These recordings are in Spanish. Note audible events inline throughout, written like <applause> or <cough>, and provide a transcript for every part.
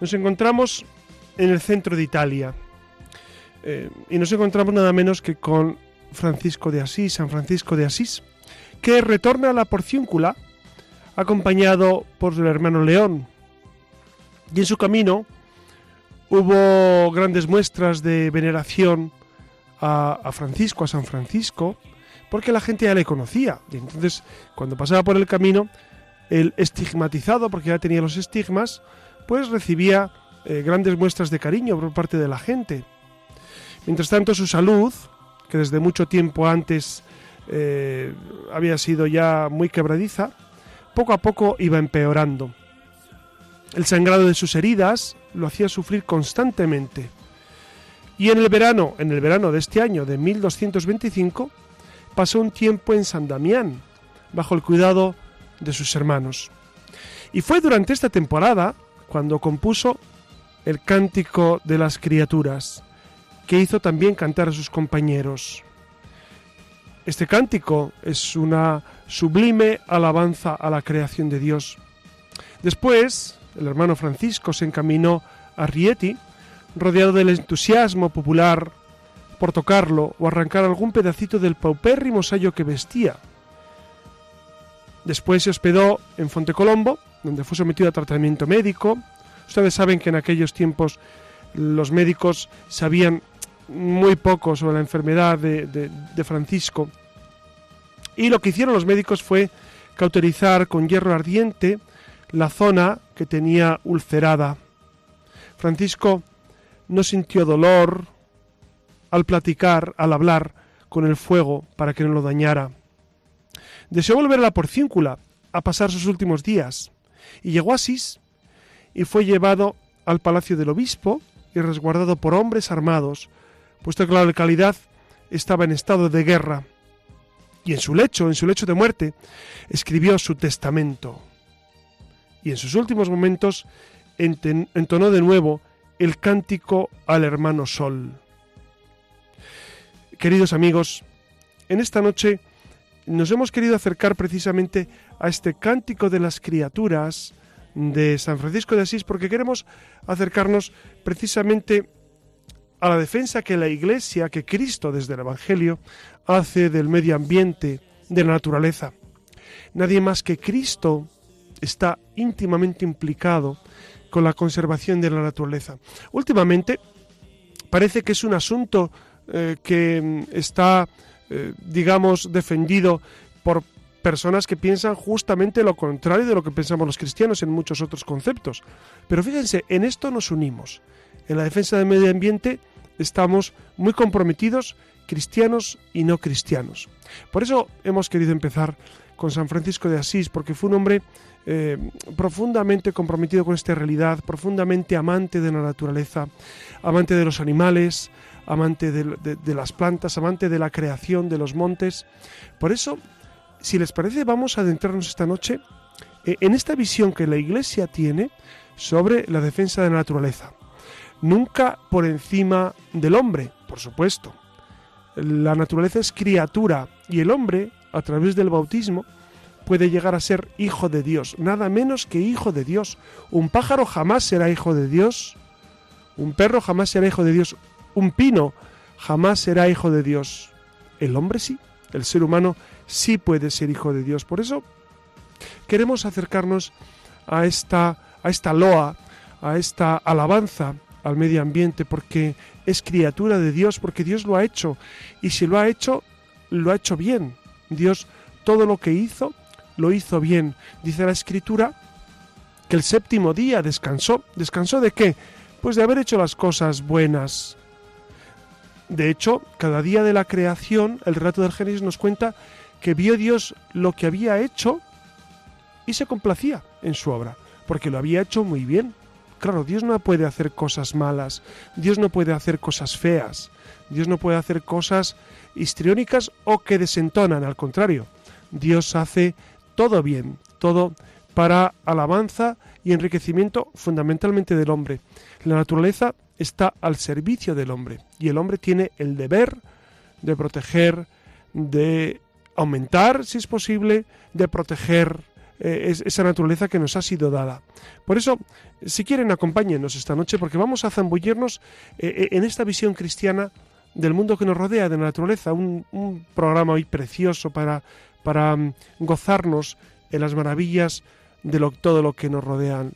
Nos encontramos en el centro de Italia eh, y nos encontramos nada menos que con Francisco de Asís, San Francisco de Asís, que retorna a la porciúncula acompañado por el hermano León. Y en su camino hubo grandes muestras de veneración a, a, Francisco, a San Francisco, porque la gente ya le conocía. Y entonces, cuando pasaba por el camino, el estigmatizado, porque ya tenía los estigmas, pues recibía eh, grandes muestras de cariño por parte de la gente. Mientras tanto, su salud, que desde mucho tiempo antes eh, había sido ya muy quebradiza, poco a poco iba empeorando. El sangrado de sus heridas lo hacía sufrir constantemente. Y en el verano, en el verano de este año de 1225, pasó un tiempo en San Damián, bajo el cuidado de sus hermanos. Y fue durante esta temporada cuando compuso el Cántico de las Criaturas, que hizo también cantar a sus compañeros. Este cántico es una sublime alabanza a la creación de Dios. Después, el hermano Francisco se encaminó a Rieti, rodeado del entusiasmo popular por tocarlo o arrancar algún pedacito del paupérrimo sayo que vestía, Después se hospedó en Fontecolombo, donde fue sometido a tratamiento médico. Ustedes saben que en aquellos tiempos los médicos sabían muy poco sobre la enfermedad de, Francisco. Y lo que hicieron los médicos fue cauterizar con hierro ardiente la zona que tenía ulcerada. Francisco no sintió dolor al platicar, al hablar con el fuego para que no lo dañara. Deseó volver a la porcíncula a pasar sus últimos días, y llegó a Asís y fue llevado al palacio del obispo y resguardado por hombres armados, puesto que la localidad estaba en estado de guerra. Y en su lecho, en su lecho de muerte, escribió su testamento. Y en sus últimos momentos entonó de nuevo el cántico al hermano Sol. Queridos amigos, en esta noche nos hemos querido acercar precisamente a este cántico de las criaturas de San Francisco de Asís porque queremos acercarnos precisamente a la defensa que la Iglesia, que Cristo desde el Evangelio hace del medio ambiente, de la naturaleza. Nadie más que Cristo está íntimamente implicado con la conservación de la naturaleza. Últimamente parece que es un asunto eh, que está eh, digamos, defendido por personas que piensan justamente lo contrario de lo que pensamos los cristianos en muchos otros conceptos. Pero fíjense, en esto nos unimos. En la defensa del medio ambiente estamos muy comprometidos, cristianos y no cristianos. Por eso hemos querido empezar con San Francisco de Asís, porque fue un hombre eh, profundamente comprometido con esta realidad, profundamente amante de la naturaleza, amante de los animales, amante de, las plantas, amante de la creación de los montes. Por eso, si les parece, vamos a adentrarnos esta noche eh, en esta visión que la Iglesia tiene sobre la defensa de la naturaleza. Nunca por encima del hombre, por supuesto. La naturaleza es criatura y el hombre, a través del bautismo, puede llegar a ser hijo de Dios, nada menos que hijo de Dios. Un pájaro jamás será hijo de Dios, un perro jamás será hijo de Dios, un pino jamás será hijo de Dios. El hombre sí, el ser humano sí puede ser hijo de Dios. Por eso queremos acercarnos a esta, a esta loa, a esta alabanza al medio ambiente, porque es criatura de Dios, porque Dios lo ha hecho. Y si lo ha hecho, lo ha hecho bien. Dios todo lo que hizo, lo hizo bien. Dice la escritura que el séptimo día descansó. ¿Descansó de qué? Pues de haber hecho las cosas buenas. De hecho, cada día de la creación, el relato del Génesis nos cuenta que vio Dios lo que había hecho y se complacía en su obra, porque lo había hecho muy bien. Claro, Dios no puede hacer cosas malas, Dios no puede hacer cosas feas, Dios no puede hacer cosas histriónicas o que desentonan, al contrario, Dios hace todo bien, todo para alabanza y enriquecimiento fundamentalmente del hombre. La naturaleza está al servicio del hombre y el hombre tiene el deber de proteger, de aumentar, si es posible, de proteger eh, esa naturaleza que nos ha sido dada. Por eso, si quieren, acompáñenos esta noche porque vamos a zambullirnos eh, eh, en esta visión cristiana del mundo que nos rodea, de la naturaleza, un, programa hoy precioso para, para mm, gozarnos en las maravillas de lo, todo lo que nos rodean.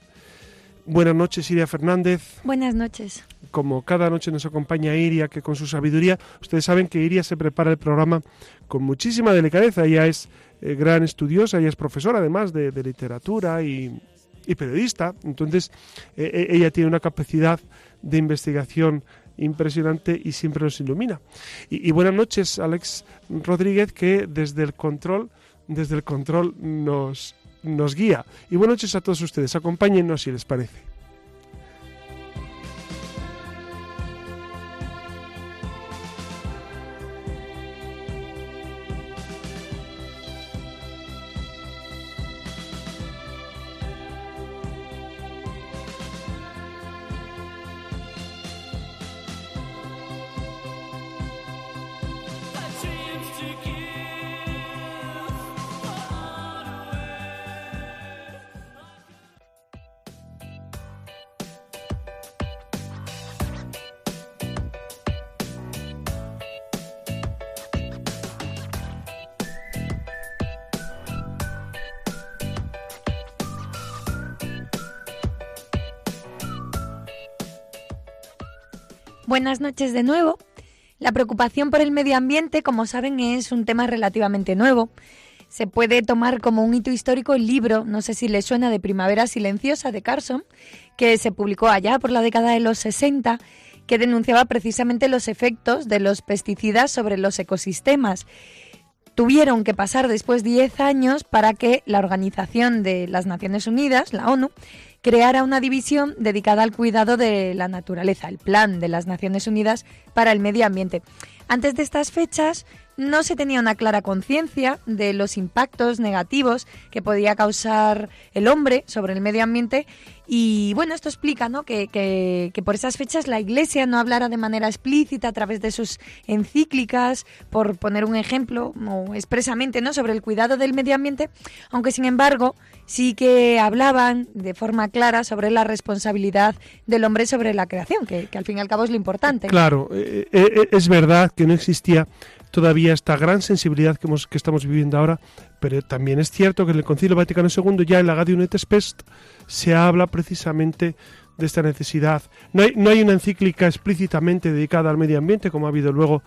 Buenas noches, Iria Fernández. Buenas noches. Como cada noche nos acompaña Iria, que con su sabiduría, ustedes saben que Iria se prepara el programa con muchísima delicadeza. Ella es eh, gran estudiosa, ella es profesora además de, literatura y, periodista. Entonces, eh, eh, ella tiene una capacidad de investigación impresionante y siempre nos ilumina. Y, y, buenas noches, Alex Rodríguez, que desde el control, desde el control nos nos guía. Y buenas noches a todos ustedes. Acompáñennos si les parece. Buenas noches de nuevo. La preocupación por el medio ambiente, como saben, es un tema relativamente nuevo. Se puede tomar como un hito histórico el libro, no sé si les suena, de Primavera Silenciosa de Carson, que se publicó allá por la década de los 60, que denunciaba precisamente los efectos de los pesticidas sobre los ecosistemas. Tuvieron que pasar después 10 años para que la Organización de las Naciones Unidas, la ONU, creara una división dedicada al cuidado de la naturaleza, el Plan de las Naciones Unidas para el Medio Ambiente. Antes de estas fechas no se tenía una clara conciencia de los impactos negativos que podía causar el hombre sobre el medio ambiente y bueno, esto explica ¿no? que, que, que, por esas fechas la Iglesia no hablara de manera explícita a través de sus encíclicas, por poner un ejemplo, expresamente ¿no? sobre el cuidado del medio ambiente, aunque sin embargo sí que hablaban de forma clara sobre la responsabilidad del hombre sobre la creación, que, que al fin y al cabo es lo importante. Claro, eh, eh, eh, es verdad que no existía todavía esta gran sensibilidad que, hemos, que estamos viviendo ahora, pero también es cierto que en el Concilio Vaticano II, ya en la Gaudium et Spes, se habla precisamente de esta necesidad. No hay, no hay una encíclica explícitamente dedicada al medio ambiente, como ha habido luego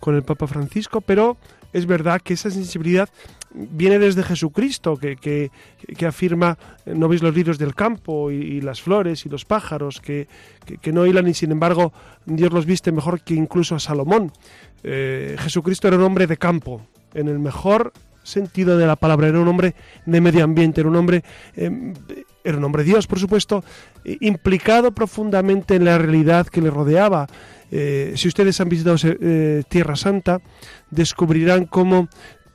con el Papa Francisco, pero es verdad que esa sensibilidad viene desde Jesucristo, que, que, que afirma, no veis los lirios del campo y, las flores y los pájaros, que, que, no hilan y sin embargo Dios los viste mejor que incluso a Salomón. Eh, Jesucristo era un hombre de campo, en el mejor sentido de la palabra, era un hombre de medio ambiente, era un hombre, eh, era un hombre Dios, por supuesto, implicado profundamente en la realidad que le rodeaba. Eh, si ustedes han visitado Tierra Santa, descubrirán cómo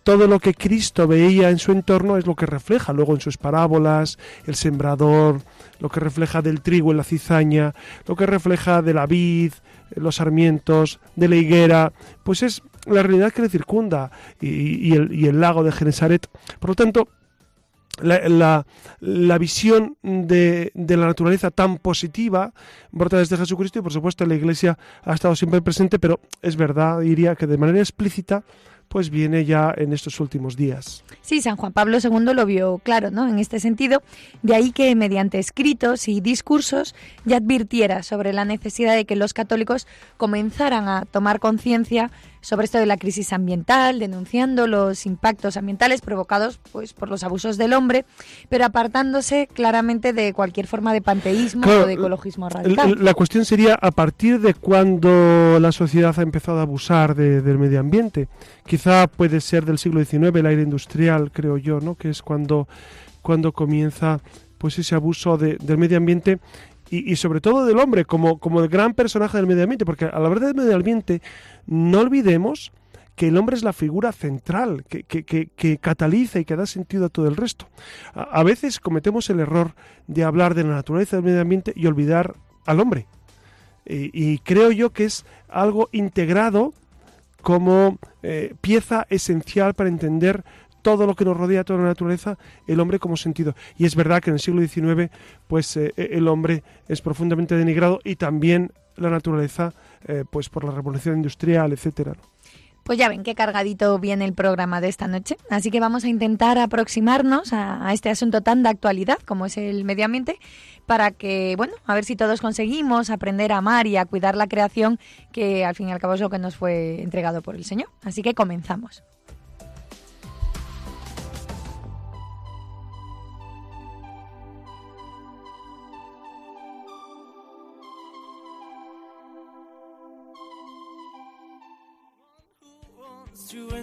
todo lo que Cristo veía en su entorno es lo que refleja luego en sus parábolas, el sembrador, lo que refleja del trigo en la cizaña, lo que refleja de la vid, los sarmientos, de la higuera, pues es la realidad que le circunda y, el, lago de Genesaret. Por lo tanto, la, visión de, de, la naturaleza tan positiva brota desde Jesucristo y por supuesto la Iglesia ha estado siempre presente, pero es verdad, diría que de manera explícita pues viene ya en estos últimos días. Sí, San Juan Pablo II lo vio claro, ¿no? En este sentido, de ahí que mediante escritos y discursos ya advirtiera sobre la necesidad de que los católicos comenzaran a tomar conciencia sobre esto de la crisis ambiental, denunciando los impactos ambientales provocados pues, por los abusos del hombre, pero apartándose claramente de cualquier forma de panteísmo o de ecologismo radical. La, cuestión sería a partir de cuando la sociedad ha empezado a abusar del medio ambiente. Quizá puede ser del siglo XIX, el aire industrial, creo yo, ¿no? que es cuando, cuando comienza pues ese abuso del medio ambiente y, sobre todo del hombre como, como el gran personaje del medio ambiente, porque al hablar del medio ambiente no olvidemos que el hombre es la figura central, que, que, que, cataliza y que da sentido a todo el resto. A, veces cometemos el error de hablar de la naturaleza del medio ambiente y olvidar al hombre. Y, creo yo que es algo integrado como eh, pieza esencial para entender todo lo que nos rodea, toda la naturaleza, el hombre como sentido. Y es verdad que en el siglo XIX, pues eh, el hombre es profundamente denigrado y también la naturaleza, eh, pues por la revolución industrial, etcétera. Pues ya ven qué cargadito viene el programa de esta noche. Así que vamos a intentar aproximarnos a, a, este asunto tan de actualidad como es el medio ambiente para que, bueno, a ver si todos conseguimos aprender a amar y a cuidar la creación que al fin y al cabo es lo que nos fue entregado por el Señor. Así que comenzamos.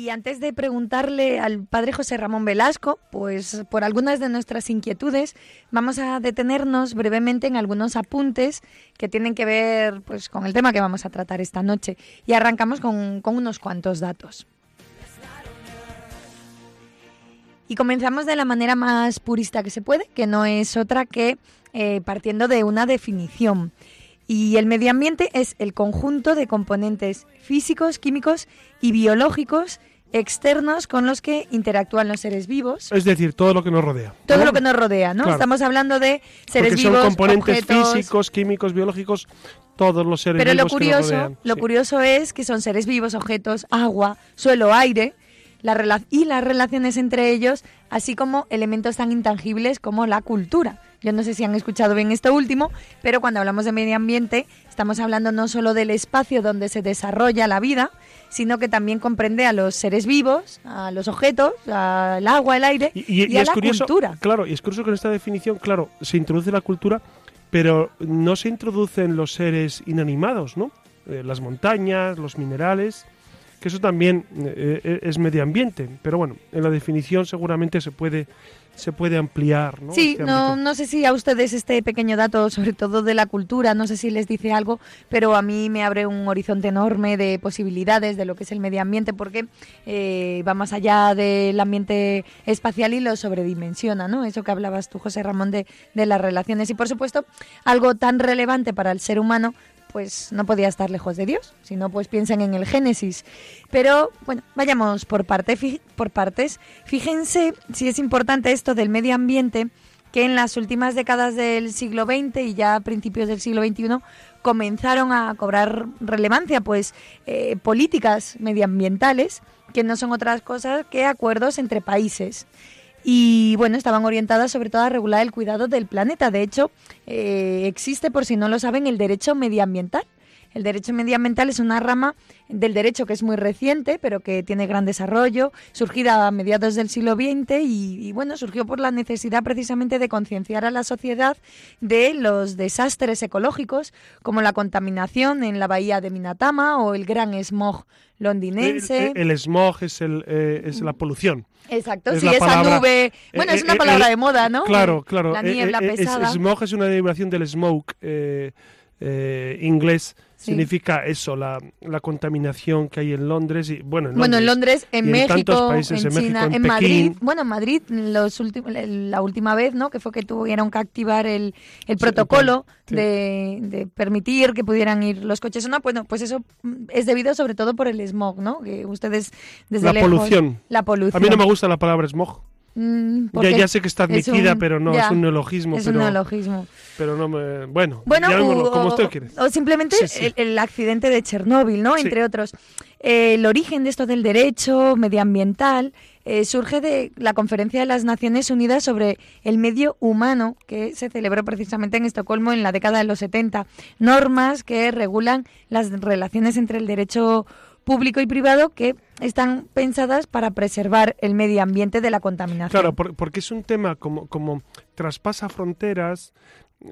Y antes de preguntarle al padre José Ramón Velasco, pues por algunas de nuestras inquietudes, vamos a detenernos brevemente en algunos apuntes que tienen que ver pues, con el tema que vamos a tratar esta noche. Y arrancamos con, unos cuantos datos. Y comenzamos de la manera más purista que se puede, que no es otra que eh, partiendo de una definición. Y el medio ambiente es el conjunto de componentes físicos, químicos y biológicos externos con los que interactúan los seres vivos. Es decir, todo lo que nos rodea. Todo lo que nos rodea, ¿no? Estamos hablando de seres Porque vivos, son componentes físicos, químicos, biológicos, todos los seres Pero vivos lo curioso, que nos rodean. lo curioso es que son seres vivos, objetos, agua, suelo, aire, la y las relaciones entre ellos, así como elementos tan intangibles como la cultura. Yo no sé si han escuchado bien esto último, pero cuando hablamos de medio ambiente estamos hablando no solo del espacio donde se desarrolla la vida, sino que también comprende a los seres vivos, a los objetos, al agua, el aire y, a la cultura. Claro, y es curioso que en esta definición, claro, se introduce la cultura, pero no se introducen los seres inanimados, ¿no? Eh, las montañas, los minerales que eso también eh, eh, es medio ambiente, pero bueno, en la definición seguramente se puede se puede ampliar. ¿no? Sí, este no, no sé si a ustedes este pequeño dato, sobre todo de la cultura, no sé si les dice algo, pero a mí me abre un horizonte enorme de posibilidades de lo que es el medio ambiente, porque eh, va más allá del ambiente espacial y lo sobredimensiona, ¿no? Eso que hablabas tú, José Ramón, de, de las relaciones. Y por supuesto, algo tan relevante para el ser humano pues no podía estar lejos de Dios, si no pues piensen en el Génesis. Pero bueno, vayamos por, parte, por partes. Fíjense si es importante esto del medio ambiente, que en las últimas décadas del siglo XX y ya a principios del siglo XXI comenzaron a cobrar relevancia, pues eh, políticas medioambientales que no son otras cosas que acuerdos entre países y bueno, estaban orientadas sobre todo a regular el cuidado del planeta. De hecho, eh, existe, por si no lo saben, el derecho medioambiental. El derecho medioambiental es una rama del derecho que es muy reciente, pero que tiene gran desarrollo, surgida a mediados del siglo XX y, bueno, surgió por la necesidad precisamente de concienciar a la sociedad de los desastres ecológicos, como la contaminación en la bahía de Minatama o el gran smog londinense. El, smog es, el, eh, es la polución. Exacto, sí, esa nube. Bueno, es una palabra de moda, ¿no? Claro, claro. La niebla pesada. smog es una derivación del smoke eh, inglés significa eso, la, la, contaminación que hay en Londres y bueno, en bueno, Londres, en, Londres, en México, en, China, en, Madrid, bueno, en Madrid los la última vez, ¿no? Que fue que tuvieron que activar el, el protocolo de, de, permitir que pudieran ir los coches. No, bueno, pues eso es debido sobre todo por el smog, ¿no? Que ustedes desde la polución. La polución. A mí no me gusta la palabra smog. Mm, Ya, ya sé que está es admitida, un- pero no, ya, es un neologismo. Es pero, un neologismo. pero no me... Bueno, Bueno, o, como usted quiere. o simplemente Sí, sí. El, el accidente de Chernóbil, ¿no? Sí. Entre otros. Eh, el origen de esto del derecho medioambiental eh, surge de la Conferencia de las Naciones Unidas sobre el medio humano que se celebró precisamente en Estocolmo en la década de los 70. Normas que regulan las relaciones entre el derecho público y privado que están pensadas para preservar el medio ambiente de la contaminación. Claro, por- porque es un tema como, como traspasa fronteras.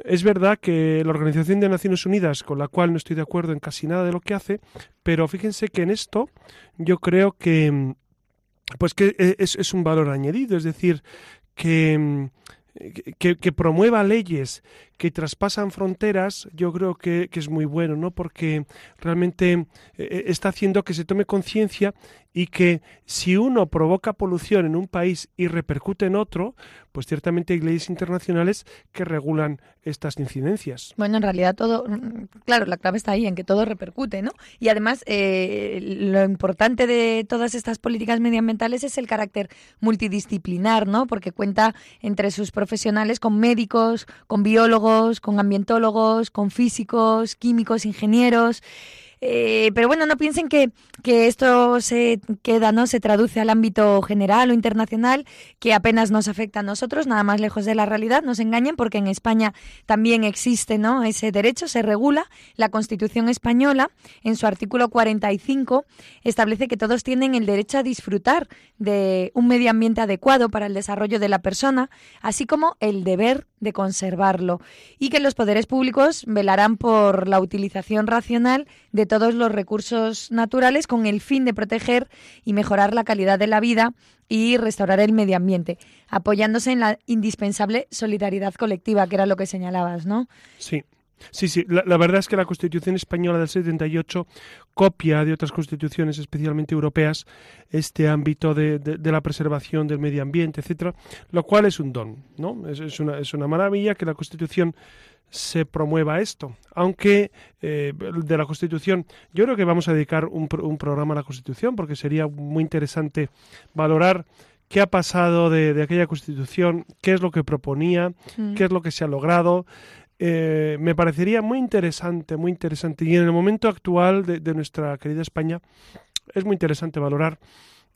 Es verdad que la Organización de Naciones Unidas, con la cual no estoy de acuerdo en casi nada de lo que hace, pero fíjense que en esto yo creo que pues que es, es un valor añadido, es decir, que, que, que promueva leyes que traspasan fronteras, yo creo que, es muy bueno, ¿no? Porque realmente eh, está haciendo que se tome conciencia y que si uno provoca polución en un país y repercute en otro, pues ciertamente hay leyes internacionales que regulan estas incidencias. Bueno, en realidad todo, claro, la clave está ahí, en que todo repercute, ¿no? Y además, eh, lo importante de todas estas políticas medioambientales es el carácter multidisciplinar, ¿no? Porque cuenta entre sus profesionales con médicos, con biólogos, con ambientólogos, con físicos, químicos, ingenieros. Eh, pero bueno, no piensen que, que esto se queda, ¿no? Se traduce al ámbito general o internacional, que apenas nos afecta a nosotros, nada más lejos de la realidad, nos engañen, porque en España también existe, ¿no? Ese derecho, se regula. La Constitución española, en su artículo 45, establece que todos tienen el derecho a disfrutar de un medio ambiente adecuado para el desarrollo de la persona, así como el deber de conservarlo, y que los poderes públicos velarán por la utilización racional de todos los recursos naturales con el fin de proteger y mejorar la calidad de la vida y restaurar el medio ambiente, apoyándose en la indispensable solidaridad colectiva, que era lo que señalabas, ¿no? Sí. Sí, sí, la, la verdad es que la Constitución española del 78 copia de otras constituciones, especialmente europeas, este ámbito de, de- de la preservación del medio ambiente, etcétera, lo cual es un don, ¿no? Es, es una, es una maravilla que la Constitución se promueva esto, aunque eh, de la Constitución, yo creo que vamos a dedicar un, un programa a la Constitución porque sería muy interesante valorar qué ha pasado de, de aquella Constitución, qué es lo que proponía, qué es lo que se ha logrado. Eh, me parecería muy interesante, muy interesante. Y en el momento actual de, nuestra querida España, es muy interesante valorar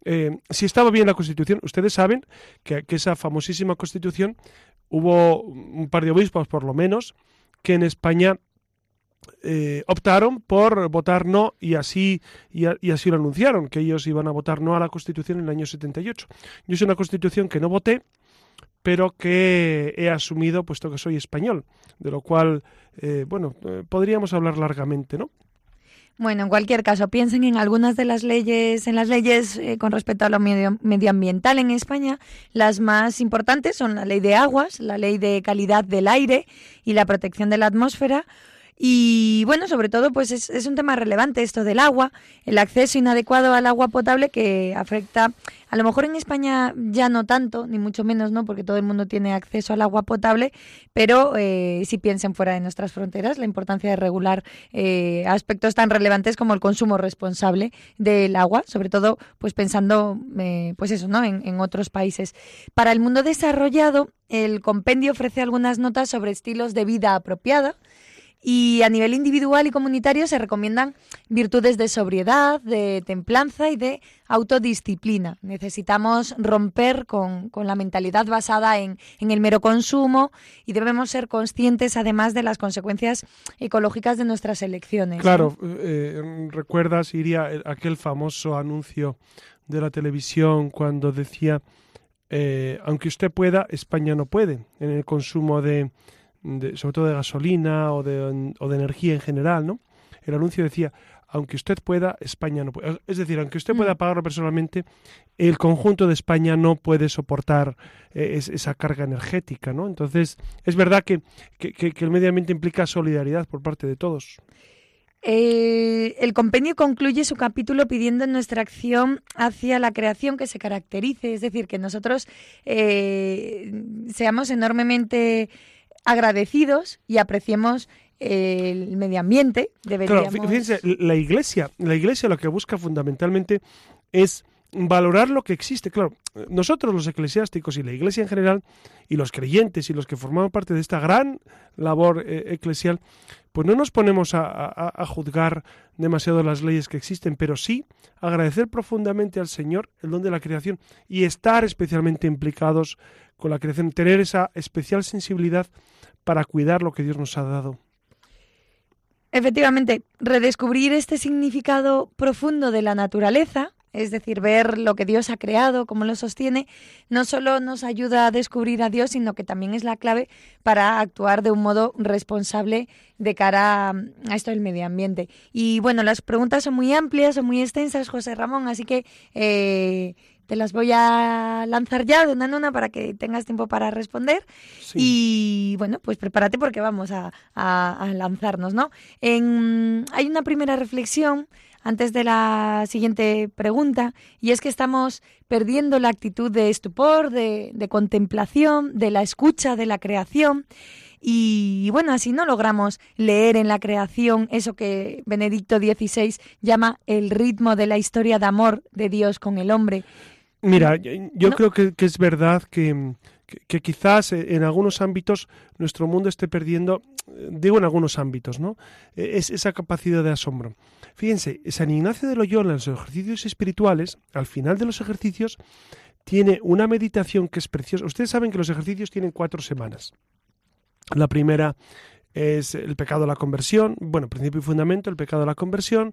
eh, si estaba bien la Constitución. Ustedes saben que, esa famosísima Constitución hubo un par de obispos, por lo menos, que en España eh, optaron por votar no y así, y así lo anunciaron, que ellos iban a votar no a la Constitución en el año 78. Yo es una Constitución que no voté, pero que he asumido puesto que soy español, de lo cual, eh, bueno, eh, podríamos hablar largamente, ¿no? Bueno, en cualquier caso, piensen en algunas de las leyes, en las leyes eh, con respecto a lo medio- medioambiental en España. Las más importantes son la ley de aguas, la ley de calidad del aire y la protección de la atmósfera. Y bueno, sobre todo, pues es, es un tema relevante esto del agua, el acceso inadecuado al agua potable que afecta, a lo mejor en España ya no tanto, ni mucho menos, ¿no? Porque todo el mundo tiene acceso al agua potable, pero eh, si piensen fuera de nuestras fronteras, la importancia de regular eh, aspectos tan relevantes como el consumo responsable del agua, sobre todo, pues pensando, eh, pues eso, ¿no? En, en otros países. Para el mundo desarrollado, el compendio ofrece algunas notas sobre estilos de vida apropiada. Y a nivel individual y comunitario se recomiendan virtudes de sobriedad, de templanza y de autodisciplina. Necesitamos romper con, con la mentalidad basada en, en el mero consumo y debemos ser conscientes además de las consecuencias ecológicas de nuestras elecciones. Claro, eh, recuerdas, Iria, el- aquel famoso anuncio de la televisión cuando decía, eh, aunque usted pueda, España no puede, en el consumo de, de- sobre todo de gasolina o de, o de energía en general, ¿no? El anuncio decía, aunque usted pueda, España no puede. Es decir, aunque usted pueda Mm. pagarlo personalmente, el conjunto de España no puede soportar eh, es- esa carga energética, ¿no? Entonces, es verdad que, que- que- que el medio ambiente implica solidaridad por parte de todos. Eh, el compendio concluye su capítulo pidiendo nuestra acción hacia la creación que se caracterice, es decir, que nosotros eh, seamos enormemente agradecidos y apreciemos el medio ambiente. Claro, Deberíamos... fíjense, la iglesia, la iglesia lo que busca fundamentalmente es valorar lo que existe. Claro, nosotros los eclesiásticos y la Iglesia en general, y los creyentes y los que formamos parte de esta gran labor eh, eclesial, pues no nos ponemos a, juzgar demasiado las leyes que existen, pero sí agradecer profundamente al Señor el don de la creación y estar especialmente implicados con la creación, tener esa especial sensibilidad para cuidar lo que Dios nos ha dado. Efectivamente, redescubrir este significado profundo de la naturaleza es decir, ver lo que Dios ha creado, cómo lo sostiene, no solo nos ayuda a descubrir a Dios, sino que también es la clave para actuar de un modo responsable de cara a esto del medio ambiente. Y bueno, las preguntas son muy amplias, son muy extensas, José Ramón, así que eh, te las voy a lanzar ya de una en una para que tengas tiempo para responder. Y bueno, pues prepárate porque vamos a, lanzarnos, ¿no? En, hay una primera reflexión antes de la siguiente pregunta, y es que estamos perdiendo la actitud de estupor, de, contemplación, de la escucha de la creación. Y bueno, así no logramos leer en la creación eso que Benedicto XVI llama el ritmo de la historia de amor de Dios con el hombre. Mira, yo creo que, es verdad que, que, quizás en algunos ámbitos nuestro mundo esté perdiendo, digo en algunos ámbitos, ¿no? E, es esa capacidad de asombro. Fíjense, San Ignacio de Loyola en los ejercicios espirituales, al final de los ejercicios, tiene una meditación que es preciosa. Ustedes saben que los ejercicios tienen cuatro semanas. La primera es el pecado de la conversión, bueno, principio y fundamento, el pecado de la conversión.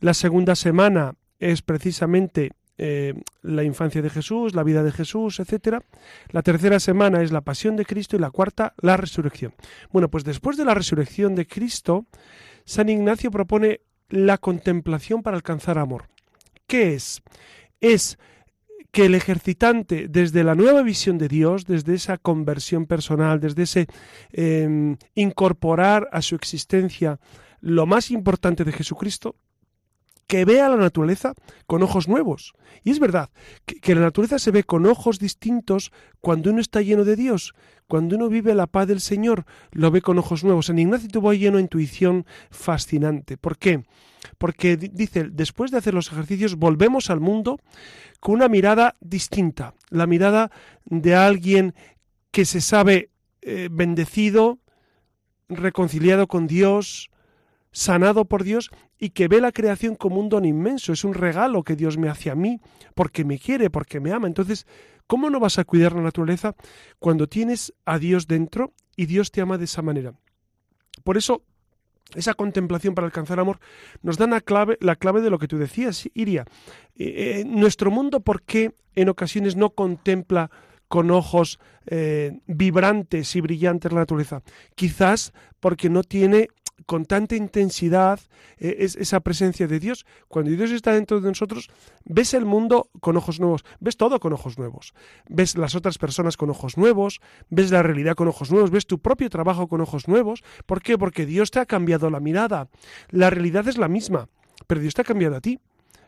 La segunda semana es precisamente eh, la infancia de Jesús, la vida de Jesús, etc. La tercera semana es la pasión de Cristo y la cuarta, la resurrección. Bueno, pues después de la resurrección de Cristo, San Ignacio propone la contemplación para alcanzar amor. ¿Qué es? Es que el ejercitante, desde la nueva visión de Dios, desde esa conversión personal, desde ese em, incorporar a su existencia lo más importante de Jesucristo, que vea la naturaleza con ojos nuevos. Y es verdad que, la naturaleza se ve con ojos distintos cuando uno está lleno de Dios, cuando uno vive la paz del Señor, lo ve con ojos nuevos. San Ignacio tuvo lleno de intuición fascinante. ¿Por qué? Porque dice, después de hacer los ejercicios, volvemos al mundo con una mirada distinta, la mirada de alguien que se sabe eh, bendecido, reconciliado con Dios, sanado por Dios y que ve la creación como un don inmenso, es un regalo que Dios me hace a mí, porque me quiere, porque me ama. Entonces, ¿cómo no vas a cuidar la naturaleza cuando tienes a Dios dentro y Dios te ama de esa manera? Por eso, esa contemplación para alcanzar amor nos da la clave, la clave de lo que tú decías, Iria. Eh, eh, nuestro mundo, ¿por qué en ocasiones no contempla con ojos eh, vibrantes y brillantes la naturaleza? Quizás porque no tiene con tanta intensidad eh, es esa presencia de Dios. Cuando Dios está dentro de nosotros, ves el mundo con ojos nuevos, ves todo con ojos nuevos, ves las otras personas con ojos nuevos, ves la realidad con ojos nuevos, ves tu propio trabajo con ojos nuevos. ¿Por qué? Porque Dios te ha cambiado la mirada. La realidad es la misma, pero Dios te ha cambiado a ti.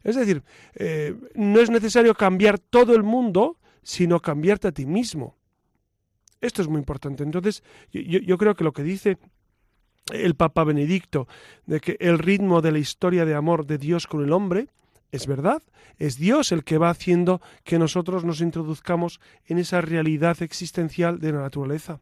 Es decir, eh, no es necesario cambiar todo el mundo, sino cambiarte a ti mismo. Esto es muy importante. Entonces, yo creo que lo que dice el Papa Benedicto de que el ritmo de la historia de amor de Dios con el hombre es verdad, es Dios el que va haciendo que nosotros nos introduzcamos en esa realidad existencial de la naturaleza.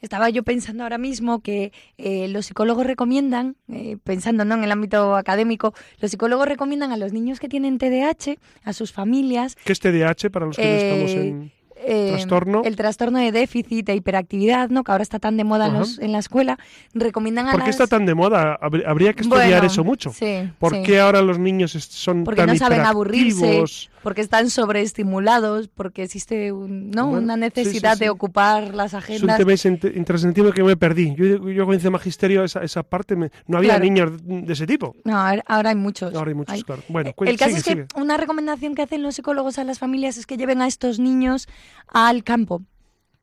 Estaba yo pensando ahora mismo que eh, los psicólogos recomiendan, eh, pensando ¿no? en el ámbito académico, los psicólogos recomiendan a los niños que tienen TDAH, a sus familias. ¿Qué es TDAH para los que no estamos eh, en.? Eh, el trastorno de déficit e hiperactividad, ¿no? que ahora está tan de moda en, la escuela, recomiendan a ¿Por qué está tan de moda? Habría que estudiar eso mucho. Sí, ¿Por qué ahora los niños son Porque no saben aburrirse, porque están sobreestimulados, porque existe ¿no? una necesidad de ocupar las agendas. Es un tema intrasentido que me perdí. Yo, yo cuando hice magisterio esa, esa parte, no había niños de ese tipo. No, ahora hay muchos. Ahora hay muchos, claro. Bueno, el caso es que una recomendación que hacen los psicólogos a las familias es que lleven a estos niños al campo.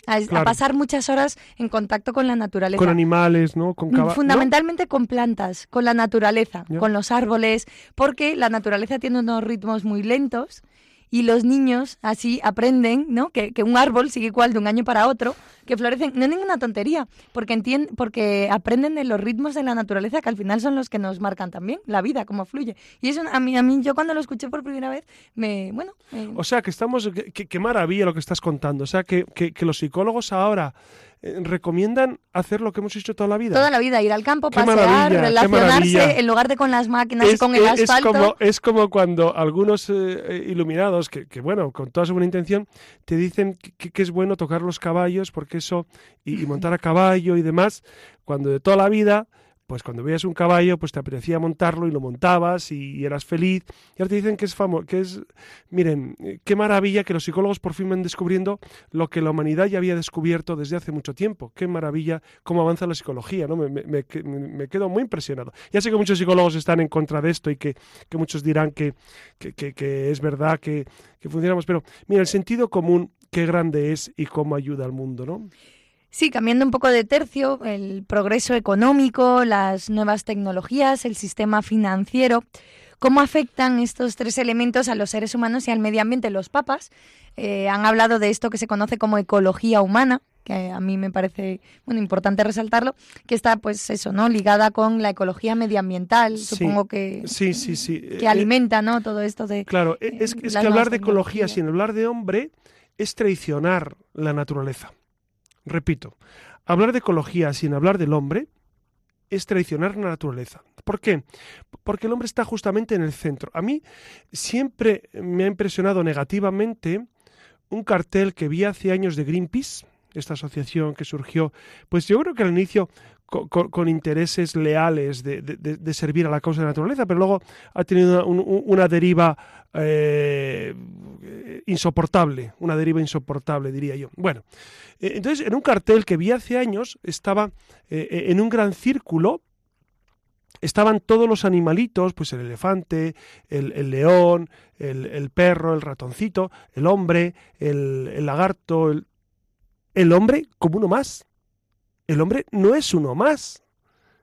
A, pasar muchas horas en contacto con la naturaleza. Con animales, ¿no? Con Fundamentalmente con plantas, con la naturaleza, con los árboles, porque la naturaleza tiene unos ritmos muy lentos y los niños así aprenden, ¿no? Que, un árbol sigue igual de un año para otro, que florecen. No es ninguna tontería, porque, entienden, porque aprenden de los ritmos de la naturaleza, que al final son los que nos marcan también la vida, cómo fluye. Y eso a mí, a mí yo cuando lo escuché por primera vez, me, bueno... O sea, que estamos... Qué maravilla lo que estás contando. O sea, que, que, que los psicólogos ahora eh, recomiendan hacer lo que hemos hecho toda la vida. Toda la vida, ir al campo, pasear, relacionarse, en lugar de con las máquinas y con el asfalto. Es como, es como cuando algunos eh, eh, iluminados, que, bueno, con toda su buena intención, te dicen que, es bueno tocar los caballos, porque eso, y montar a caballo y demás, cuando de toda la vida pues cuando veías un caballo, pues te apetecía montarlo y lo montabas y, eras feliz. Y ahora te dicen que es famoso, que es, miren, eh, qué maravilla que los psicólogos por fin van descubriendo lo que la humanidad ya había descubierto desde hace mucho tiempo. Qué maravilla cómo avanza la psicología, ¿no? Me, quedo muy impresionado. Ya sé que muchos psicólogos están en contra de esto y que, muchos dirán que, que, es verdad que, que funcionamos, pero mira, el sentido común, qué grande es y cómo ayuda al mundo, ¿no? Sí, cambiando un poco de tercio, el progreso económico, las nuevas tecnologías, el sistema financiero, ¿cómo afectan estos tres elementos a los seres humanos y al medio ambiente? Los papas eh, han hablado de esto que se conoce como ecología humana, que a mí me parece bueno importante resaltarlo, que está pues eso, ¿no? ligada con la ecología medioambiental, supongo que sí, sí, sí. que alimenta, ¿no? todo esto de Claro, es, es que hablar de ecología sin hablar de hombre es traicionar la naturaleza. Repito, hablar de ecología sin hablar del hombre es traicionar la naturaleza. ¿Por qué? Porque el hombre está justamente en el centro. A mí siempre me ha impresionado negativamente un cartel que vi hace años de Greenpeace, esta asociación que surgió, pues yo creo que al inicio con, intereses leales de, servir a la causa de la naturaleza, pero luego ha tenido una, deriva eh, insoportable, una deriva insoportable, diría yo. Bueno, eh, entonces en un cartel que vi hace años estaba eh, en un gran círculo, estaban todos los animalitos, pues el elefante, el, león, el, perro, el ratoncito, el hombre, el, lagarto, el hombre como uno más. El hombre no es uno más.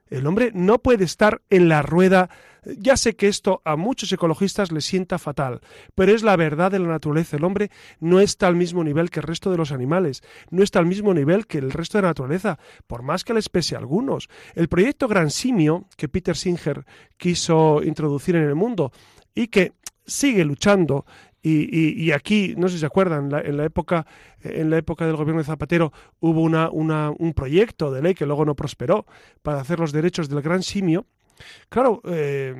El hombre no puede estar en la rueda. Ya sé que esto a muchos ecologistas les sienta fatal, pero es la verdad de la naturaleza. El hombre no está al mismo nivel que el resto de los animales, no está al mismo nivel que el resto de la naturaleza, por más que les pese a algunos. El proyecto Gran Simio, que Peter Singer quiso introducir en el mundo y que sigue luchando y, aquí, no sé si se acuerdan, en la época, en la época del gobierno de Zapatero hubo una, un proyecto de ley que luego no prosperó para hacer los derechos del gran simio. Claro, eh,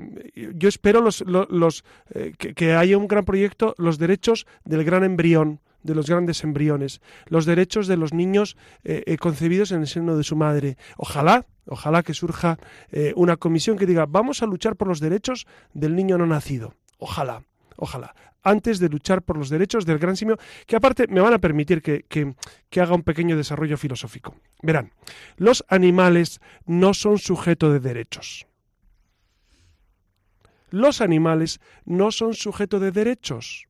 yo espero los, los, eh, que, haya un gran proyecto, los derechos del gran embrión, de los grandes embriones, los derechos de los niños eh, concebidos en el seno de su madre. Ojalá, ojalá que surja una comisión que diga, vamos a luchar por los derechos del niño no nacido. Ojalá, ojalá antes de luchar por los derechos del gran simio, que aparte me van a permitir que, que, haga un pequeño desarrollo filosófico. Verán, los animales no son sujeto de derechos. Los animales no son sujeto de derechos.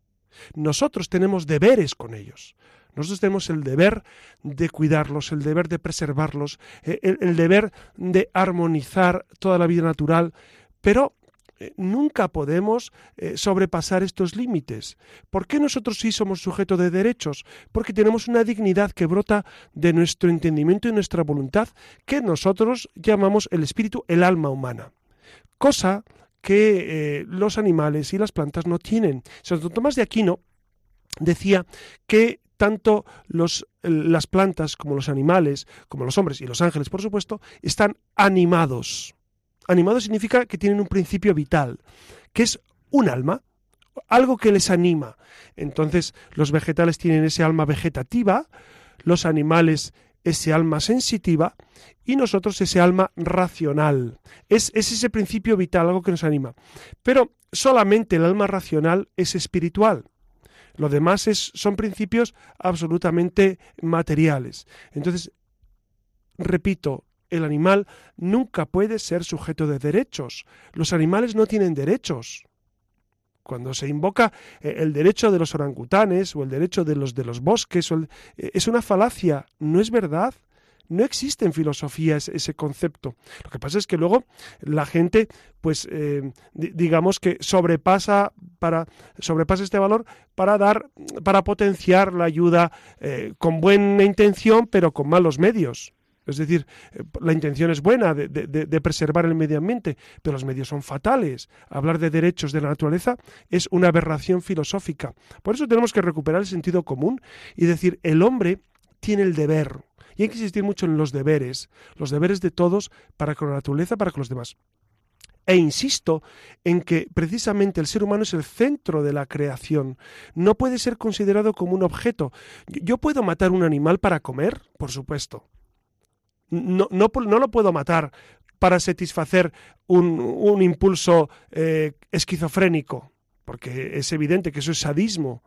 Nosotros tenemos deberes con ellos. Nosotros tenemos el deber de cuidarlos, el deber de preservarlos, eh, el deber de armonizar toda la vida natural, pero eh, nunca podemos eh, sobrepasar estos límites. ¿Por qué nosotros sí somos sujetos de derechos? Porque tenemos una dignidad que brota de nuestro entendimiento y nuestra voluntad, que nosotros llamamos el espíritu, el alma humana. Cosa que eh, los animales y las plantas no tienen. Santo Tomás de Aquino decía que tanto las plantas como los animales, como los hombres y los ángeles, por supuesto, están animados Animado significa que tienen un principio vital, que es un alma, algo que les anima. Entonces, los vegetales tienen ese alma vegetativa, los animales ese alma sensitiva y nosotros ese alma racional. Es, es, ese principio vital, algo que nos anima. Pero solamente el alma racional es espiritual. Lo demás son principios absolutamente materiales. Entonces, repito, el animal nunca puede ser sujeto de derechos. Los animales no tienen derechos. Cuando se invoca eh, el derecho de los orangutanes o el derecho de los de los bosques, eh, es una falacia, no es verdad. No existe en filosofía ese, concepto. Lo que pasa es que luego la gente, pues, eh, digamos que sobrepasa para sobrepasa este valor para dar, para potenciar la ayuda con buena intención, pero con malos medios. Es decir, eh, la intención es buena de, preservar el medio ambiente, pero los medios son fatales. Hablar de derechos de la naturaleza es una aberración filosófica. Por eso tenemos que recuperar el sentido común y decir, el hombre tiene el deber. Y hay que insistir mucho en los deberes, los deberes de todos para con la naturaleza, para con los demás. E insisto en que precisamente el ser humano es el centro de la creación. No puede ser considerado como un objeto. Yo puedo matar un animal para comer, por supuesto no, no, no lo puedo matar para satisfacer un, un impulso eh, esquizofrénico, porque es evidente que eso es sadismo.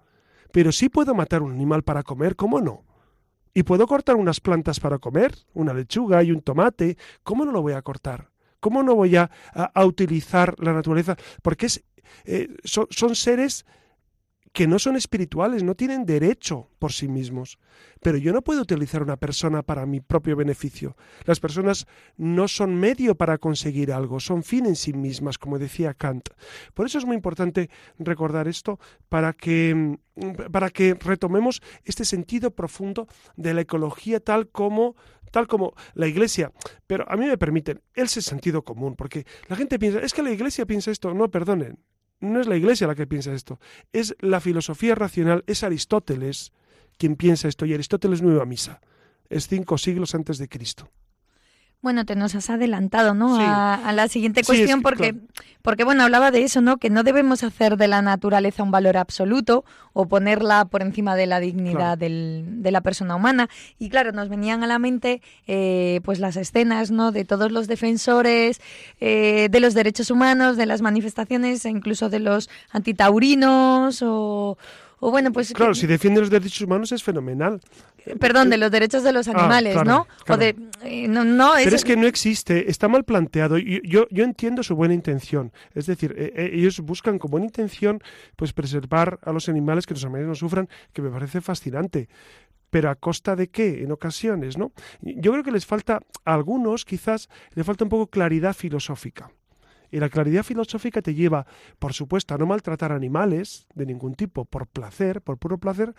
Pero sí puedo matar un animal para comer, ¿cómo no? Y puedo cortar unas plantas para comer, una lechuga y un tomate, ¿cómo no lo voy a cortar? ¿Cómo no voy a, a, utilizar la naturaleza? Porque eh, son seres que no son espirituales, no tienen derecho por sí mismos. Pero yo no puedo utilizar una persona para mi propio beneficio. Las personas no son medio para conseguir algo, son fin en sí mismas, como decía Kant. Por eso es muy importante recordar esto para que, para que retomemos este sentido profundo de la ecología tal como tal como la iglesia. Pero a mí me permiten, ese sentido común, porque la gente piensa, es que la iglesia piensa esto. No, perdonen, no es la Iglesia la que piensa esto, es la filosofía racional, es Aristóteles quien piensa esto, y Aristóteles nueva misa, es cinco siglos antes de Cristo. Bueno, te nos has adelantado, ¿no? A, la siguiente cuestión, porque, porque, bueno, hablaba de eso, ¿no? Que no debemos hacer de la naturaleza un valor absoluto o ponerla por encima de la dignidad del, de la persona humana. Y claro, nos venían a la mente, eh, pues las escenas, ¿no? De todos los defensores eh, de los derechos humanos, de las manifestaciones, e incluso de los antitaurinos o o bueno, pues... Claro, si defiende los derechos humanos es fenomenal. Perdón, de los derechos de los ah, animales, ¿no? O de, eh, no, no Pero es que no existe, está mal planteado. Yo, yo entiendo su buena intención. Es decir, eh, eh, ellos buscan con buena intención pues preservar a los animales, que los animales no sufran, que me parece fascinante pero a costa de qué en ocasiones, ¿no? Yo creo que les falta a algunos quizás le falta un poco claridad filosófica. Y la claridad filosófica te lleva, por supuesto, a no maltratar animales de ningún tipo por placer, por puro placer,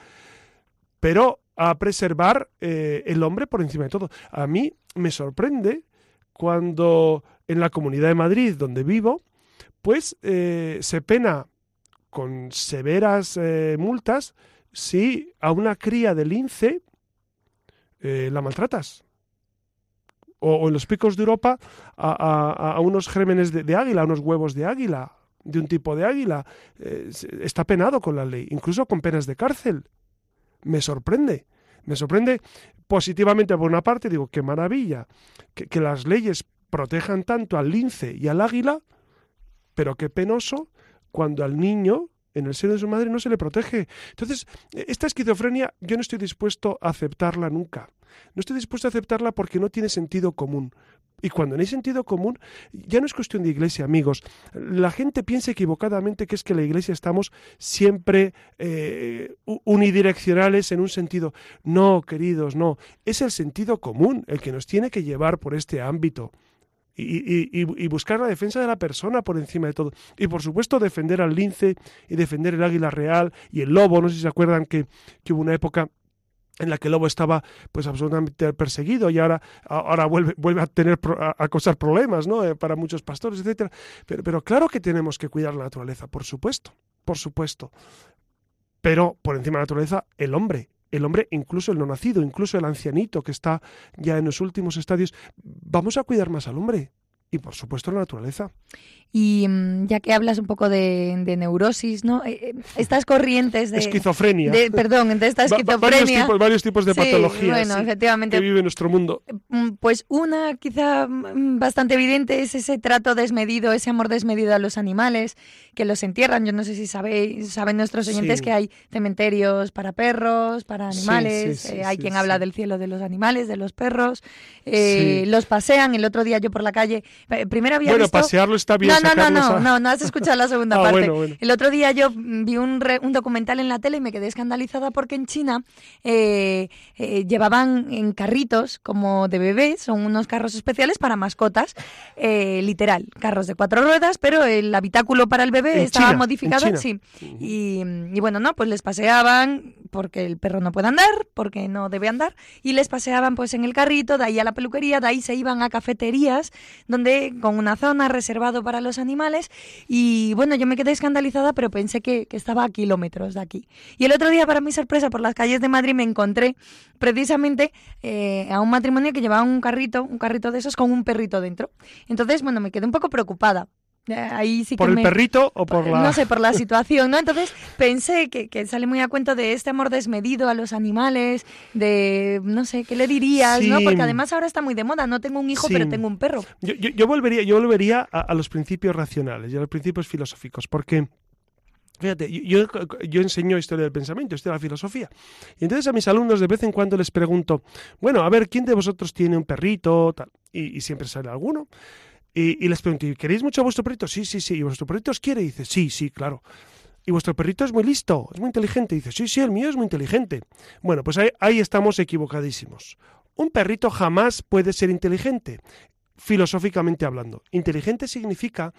pero a preservar eh, el hombre por encima de todo. A mí me sorprende cuando en la Comunidad de Madrid, donde vivo, pues eh, se pena con severas eh, multas si a una cría de lince la maltratas o, en los picos de Europa a, unos gérmenes de, águila, a unos huevos de águila, de un tipo de águila. Eh, está penado con la ley, incluso con penas de cárcel. Me sorprende. Me sorprende positivamente por una parte, digo, qué maravilla, que, que las leyes protejan tanto al lince y al águila, pero qué penoso cuando al niño en el seno de su madre no se le protege. Entonces, esta esquizofrenia yo no estoy dispuesto a aceptarla nunca. No estoy dispuesto a aceptarla porque no tiene sentido común. Y cuando no hay sentido común, ya no es cuestión de iglesia, amigos. La gente piensa equivocadamente que es que la iglesia estamos siempre eh, unidireccionales en un sentido. No, queridos, no. Es el sentido común el que nos tiene que llevar por este ámbito. Y, buscar la defensa de la persona por encima de todo. Y por supuesto defender al lince y defender el águila real y el lobo. No sé si se acuerdan que, hubo una época en la que el lobo estaba pues absolutamente perseguido y ahora, ahora vuelve, vuelve a tener a, causar problemas ¿no? Eh, para muchos pastores, etcétera. Pero, pero claro que tenemos que cuidar la naturaleza, por supuesto, por supuesto. Pero por encima de la naturaleza, el hombre, el hombre, incluso el no nacido, incluso el ancianito que está ya en los últimos estadios, vamos a cuidar más al hombre y por supuesto la naturaleza. Y mm, ya que hablas un poco de, neurosis, ¿no? Eh, eh, estas corrientes de... Esquizofrenia. perdón, de esta esquizofrenia... varios, tipos, de patologías efectivamente, que vive nuestro mundo. Mm, pues una quizá mm, bastante evidente es ese trato desmedido, ese amor desmedido a los animales, que los entierran. Yo no sé si sabéis, saben nuestros oyentes que hay cementerios para perros, para animales, eh, hay quien habla del cielo de los animales, de los perros, los pasean. El otro día yo por la calle Eh, Primero había Bueno, visto... pasearlo está bien. No, no, no, a- no, no has escuchado la segunda <laughs> Ah, parte. bueno, bueno. El otro día yo mm, vi un, re- un documental en la tele y me quedé escandalizada porque en China eh, eh, llevaban en carritos como de bebés, son unos carros especiales para mascotas, eh, literal, carros de cuatro ruedas, pero el habitáculo para el bebé En estaba China, en modificado, China. sí. Y, y bueno, no, pues les paseaban porque el perro no puede andar, porque no debe andar, y les paseaban pues en el carrito, de ahí a la peluquería, de ahí se iban a cafeterías, donde con una zona reservado para los animales, y bueno, yo me quedé escandalizada, pero pensé que, que estaba a kilómetros de aquí. Y el otro día, para mi sorpresa, por las calles de Madrid me encontré precisamente eh, a un matrimonio que llevaba un carrito, un carrito de esos con un perrito dentro. Entonces, bueno, me quedé un poco preocupada. Eh, Ahí sí ¿Por que el me... perrito o por la.? No sé, por la situación, ¿no? Entonces pensé que, que sale muy a cuento de este amor desmedido a los animales, de, no sé, ¿qué le dirías, no? Sí. Porque además ahora está muy de moda, no tengo un hijo, Sí. pero tengo un perro. Yo, yo- yo volvería, yo volvería a, a los principios racionales y a los principios filosóficos, porque fíjate, yo, yo- yo enseño historia del pensamiento, historia de la filosofía. Y entonces a mis alumnos de vez en cuando les pregunto, bueno, a ver, ¿quién de vosotros tiene un perrito? Tal? Y, y siempre sale alguno. Y, les pregunto, ¿y ¿queréis mucho a vuestro perrito? Sí, sí, sí. ¿Y vuestro perrito os quiere? Y dice, sí, sí, claro. ¿Y vuestro perrito es muy listo? ¿Es muy inteligente? Dice, sí, sí, el mío es muy inteligente. Bueno, pues ahí, ahí estamos equivocadísimos. Un perrito jamás puede ser inteligente, filosóficamente hablando. Inteligente significa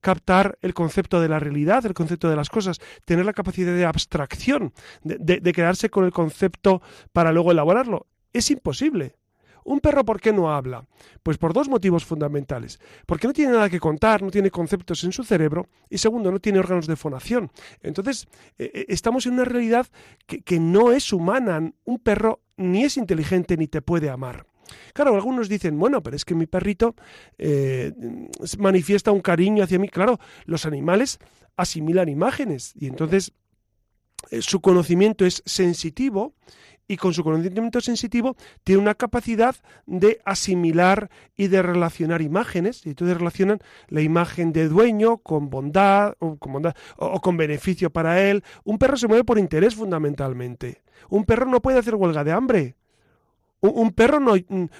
captar el concepto de la realidad, el concepto de las cosas, tener la capacidad de abstracción, de, de- de quedarse con el concepto para luego elaborarlo. Es imposible. ¿Un perro por qué no habla? Pues por dos motivos fundamentales. Porque no tiene nada que contar, no tiene conceptos en su cerebro y segundo, no tiene órganos de fonación. Entonces, eh, eh, estamos en una realidad que, que no es humana. Un perro ni es inteligente ni te puede amar. Claro, algunos dicen, bueno, pero es que mi perrito eh, manifiesta un cariño hacia mí. Claro, los animales asimilan imágenes y entonces eh, su conocimiento es sensitivo y con su conocimiento sensitivo tiene una capacidad de asimilar y de relacionar imágenes y entonces relacionan la imagen de dueño con bondad o con bondad o, con beneficio para él. Un perro se mueve por interés fundamentalmente. Un perro no puede hacer huelga de hambre. Un, un perro no,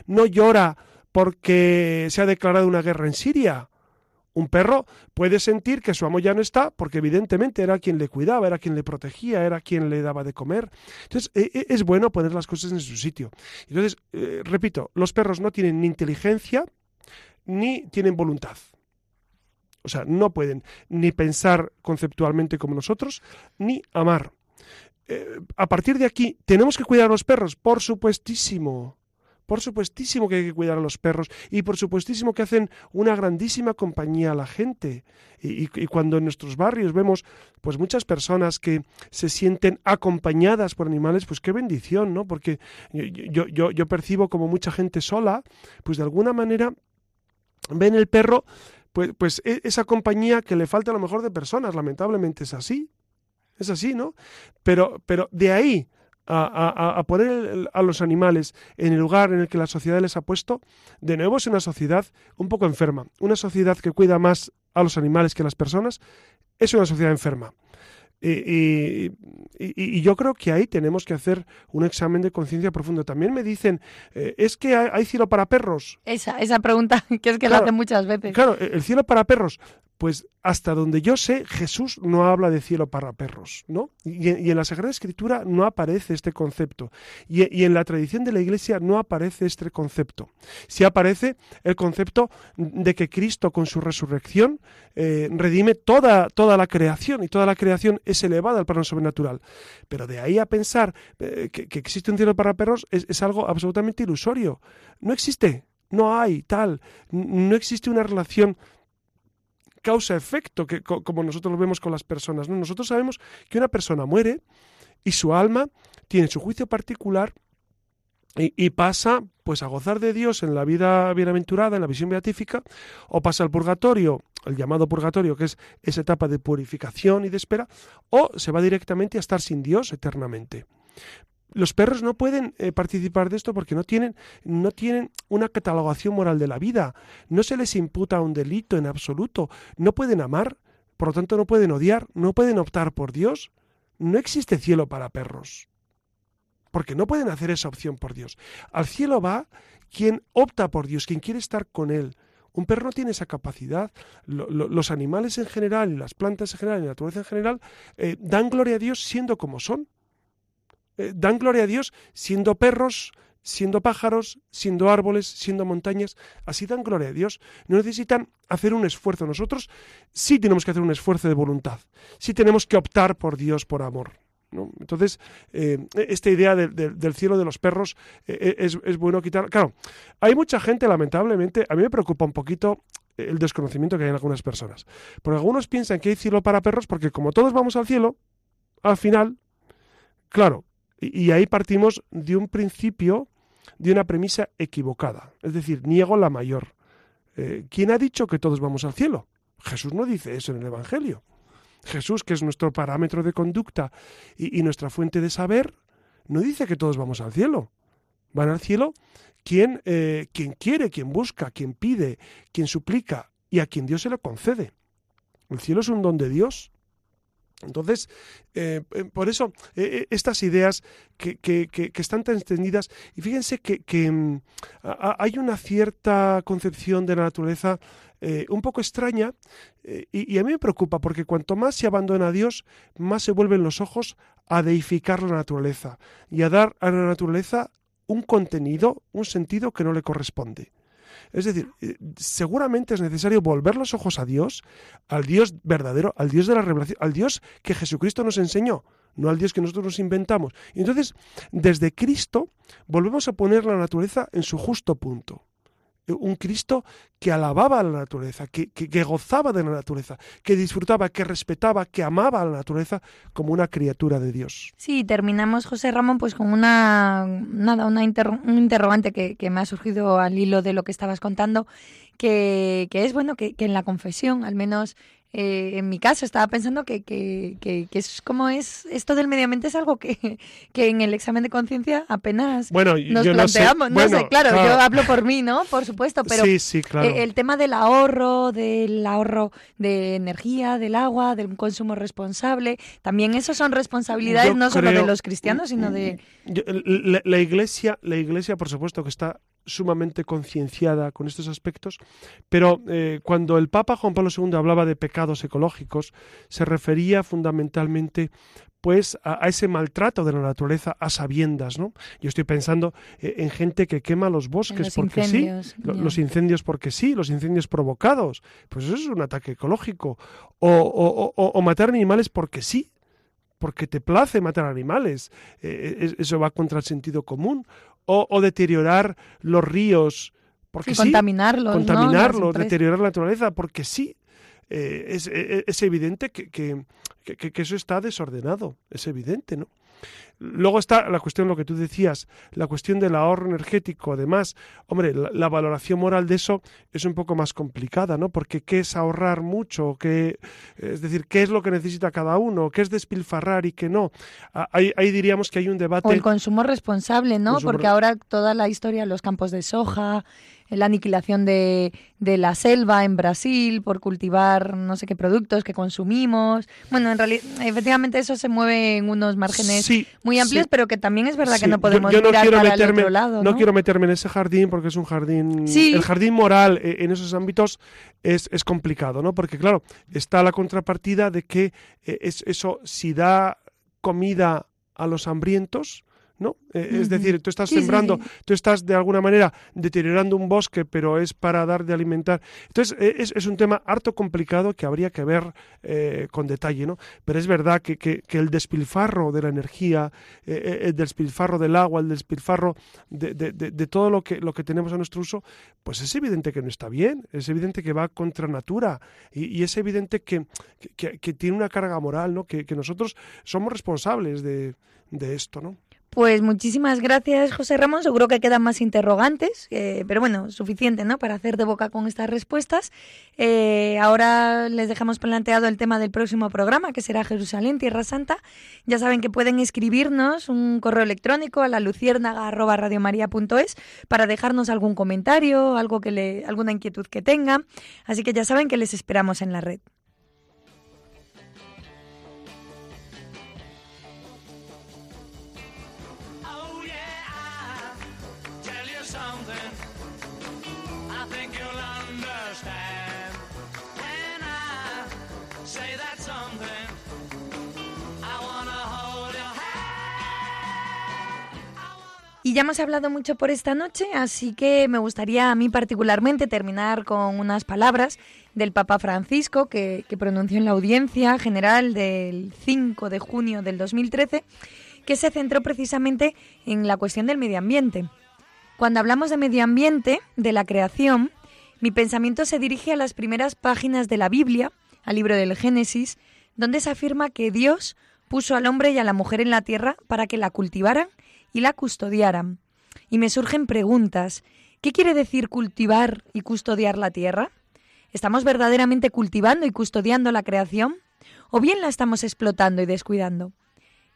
no llora porque se ha declarado una guerra en Siria. Un perro puede sentir que su amo ya no está porque evidentemente era quien le cuidaba, era quien le protegía, era quien le daba de comer. Entonces e- e- es bueno poner las cosas en su sitio. Entonces, eh, repito, los perros no tienen ni inteligencia ni tienen voluntad. O sea, no pueden ni pensar conceptualmente como nosotros, ni amar. Eh, a partir de aquí, ¿tenemos que cuidar a los perros? Por supuestísimo. Por supuestísimo que hay que cuidar a los perros y por supuestísimo que hacen una grandísima compañía a la gente. Y, cuando en nuestros barrios vemos pues muchas personas que se sienten acompañadas por animales, pues qué bendición, ¿no? Porque yo, yo, yo, yo percibo como mucha gente sola, pues de alguna manera ven el perro pues, pues e- esa compañía que le falta a lo mejor de personas, lamentablemente es así. Es así, ¿no? Pero, pero de ahí a, a- a poner el- a los animales en el lugar en el que la sociedad les ha puesto, de nuevo es una sociedad un poco enferma. Una sociedad que cuida más a los animales que a las personas es una sociedad enferma. Y, y- y- y yo creo que ahí tenemos que hacer un examen de conciencia profundo. También me dicen, eh, ¿es que hay, hay cielo para perros? Esa, esa pregunta, <laughs> que es que la hacen muchas veces. Claro, el cielo para perros. Pues hasta donde yo sé, Jesús no habla de cielo para perros, ¿no? Y, en- la Sagrada Escritura no aparece este concepto. Y, en la tradición de la Iglesia no aparece este concepto. Sí aparece el concepto de que Cristo con su resurrección eh, redime toda, toda la creación y toda la creación es elevada al plano sobrenatural. Pero de ahí a pensar eh, que, existe un cielo para perros es, algo absolutamente ilusorio. No existe, no hay tal, no existe una relación causa-efecto, que, co- como nosotros lo vemos con las personas. ¿no? Nosotros sabemos que una persona muere y su alma tiene su juicio particular y, y pasa pues a gozar de Dios en la vida bienaventurada, en la visión beatífica, o pasa al purgatorio, el llamado purgatorio, que es esa etapa de purificación y de espera, o se va directamente a estar sin Dios eternamente. Los perros no pueden eh, participar de esto porque no tienen, no tienen una catalogación moral de la vida, no se les imputa un delito en absoluto, no pueden amar, por lo tanto no pueden odiar, no pueden optar por Dios. No existe cielo para perros, porque no pueden hacer esa opción por Dios. Al cielo va quien opta por Dios, quien quiere estar con Él. Un perro no tiene esa capacidad. los animales en general, las plantas en general, la naturaleza en general, eh, dan gloria a Dios siendo como son. Eh, dan gloria a Dios siendo perros, siendo pájaros, siendo árboles, siendo montañas, así dan gloria a Dios. No necesitan hacer un esfuerzo. Nosotros sí tenemos que hacer un esfuerzo de voluntad, sí tenemos que optar por Dios por amor. Entonces, eh, esta idea del cielo de los perros eh, eh, es, bueno quitar. Claro, hay mucha gente, lamentablemente, a mí me preocupa un poquito el desconocimiento que hay en algunas personas. Porque algunos piensan que hay cielo para perros porque como todos vamos al cielo, al final, claro, y ahí partimos de un principio de una premisa equivocada, es decir, niego la mayor. Eh, ¿Quién ha dicho que todos vamos al cielo? Jesús no dice eso en el Evangelio. Jesús, que es nuestro parámetro de conducta y, nuestra fuente de saber, no dice que todos vamos al cielo. Van al cielo quien, eh, quien quiere, quien busca, quien pide, quien suplica y a quien Dios se lo concede. El cielo es un don de Dios entonces, eh, eh, por eso, eh, estas ideas que, están tan extendidas, y fíjense que, mm, hay una cierta concepción de la naturaleza un poco extraña, y, y, a mí me preocupa, porque cuanto más se abandona a Dios, más se vuelven los ojos a deificar la naturaleza y a dar a la naturaleza un contenido, un sentido que no le corresponde. Es decir, eh, seguramente es necesario volver los ojos a Dios, al Dios verdadero, al Dios de la revelación, al Dios que Jesucristo nos enseñó, no al Dios que nosotros nos inventamos. Y entonces, desde Cristo, volvemos a poner la naturaleza en su justo punto un Cristo que alababa a la naturaleza, que, gozaba de la naturaleza, que disfrutaba, que respetaba, que amaba a la naturaleza como una criatura de Dios. Sí, terminamos, José Ramón, pues con una, nada, una un interrogante que, me ha surgido al hilo de lo que estabas contando, que, que es bueno que, que en la confesión, al menos eh, en mi caso estaba pensando que, que, que, es como es esto del medio ambiente es algo que, <laughs> que en el examen de conciencia apenas nos planteamos. No sé, claro, yo hablo por mí, ¿no? Por supuesto, pero eh, el tema del ahorro, del ahorro de energía, del agua, del consumo responsable, también eso son responsabilidades no solo de los cristianos, sino de... la, iglesia, la iglesia, por supuesto, que está sumamente concienciada con estos aspectos, pero eh, cuando el Papa Juan Pablo II hablaba de pecados ecológicos, se refería fundamentalmente pues a, ese maltrato de la naturaleza a sabiendas, ¿no? Yo estoy pensando eh, en gente que quema los bosques porque sí, los incendios porque sí, los incendios provocados, pues eso es un ataque ecológico, o, o matar animales porque sí, porque te place matar animales, eh, eso va contra el sentido común, o, deteriorar los ríos, porque sí, contaminarlos, contaminarlos, deteriorar la naturaleza, porque sí. Eh, es, e, e, es, evidente que, que, que, eso está desordenado, es evidente, ¿no? Luego está la cuestión, lo que tú decías, la cuestión del ahorro energético. Además, hombre, la, valoración moral de eso es un poco más complicada, ¿no? Porque qué es ahorrar mucho, ¿Qué, es decir, qué es lo que necesita cada uno, qué es despilfarrar y qué no. Ah, ahí, ahí diríamos que hay un debate. O el consumo responsable, ¿no? Porque ahora toda la historia, los campos de soja, la aniquilación de, de, la selva en Brasil por cultivar no sé qué productos que consumimos. Bueno, en realidad, efectivamente eso se mueve en unos márgenes muy amplios, pero que también es verdad que no podemos yo, no mirar para el otro lado. ¿no? quiero meterme en ese jardín porque es un jardín... El jardín moral eh, en esos ámbitos es, es complicado, ¿no? Porque claro, está la contrapartida de que eh, es, eso, si da comida a los hambrientos, ¿no? Eh, es decir, tú estás sembrando, tú estás de alguna manera deteriorando un bosque, pero es para dar de alimentar. Entonces, eh, es, un tema harto complicado que habría que ver eh, con detalle, ¿no? Pero es verdad que, que, el despilfarro de la energía, el despilfarro del agua, el despilfarro de, de, de, todo lo que, lo que tenemos a nuestro uso, pues es evidente que no está bien, es evidente que va contra natura y, y es evidente que, que, tiene una carga moral, ¿no? Que, nosotros somos responsables de, de esto, ¿no? Pues muchísimas gracias, José Ramón. Seguro que quedan más interrogantes, eh, pero bueno, suficiente, ¿no? Para hacer de boca con estas respuestas. Eh, ahora les dejamos planteado el tema del próximo programa, que será Jerusalén, Tierra Santa. Ya saben que pueden escribirnos un correo electrónico a la luciérnaga@radiomaria.es para dejarnos algún comentario, algo que le, alguna inquietud que tengan. Así que ya saben que les esperamos en la red. Y ya hemos hablado mucho por esta noche, así que me gustaría a mí particularmente terminar con unas palabras del Papa Francisco que, pronunció en la audiencia general del 5 de junio del 2013, que se centró precisamente en la cuestión del medio ambiente. Cuando hablamos de medio ambiente, de la creación, mi pensamiento se dirige a las primeras páginas de la Biblia, al libro del Génesis, donde se afirma que Dios puso al hombre y a la mujer en la tierra para que la cultivaran y la custodiaran. Y me surgen preguntas. ¿Qué quiere decir cultivar y custodiar la tierra? ¿Estamos verdaderamente cultivando y custodiando la creación? ¿O bien la estamos explotando y descuidando?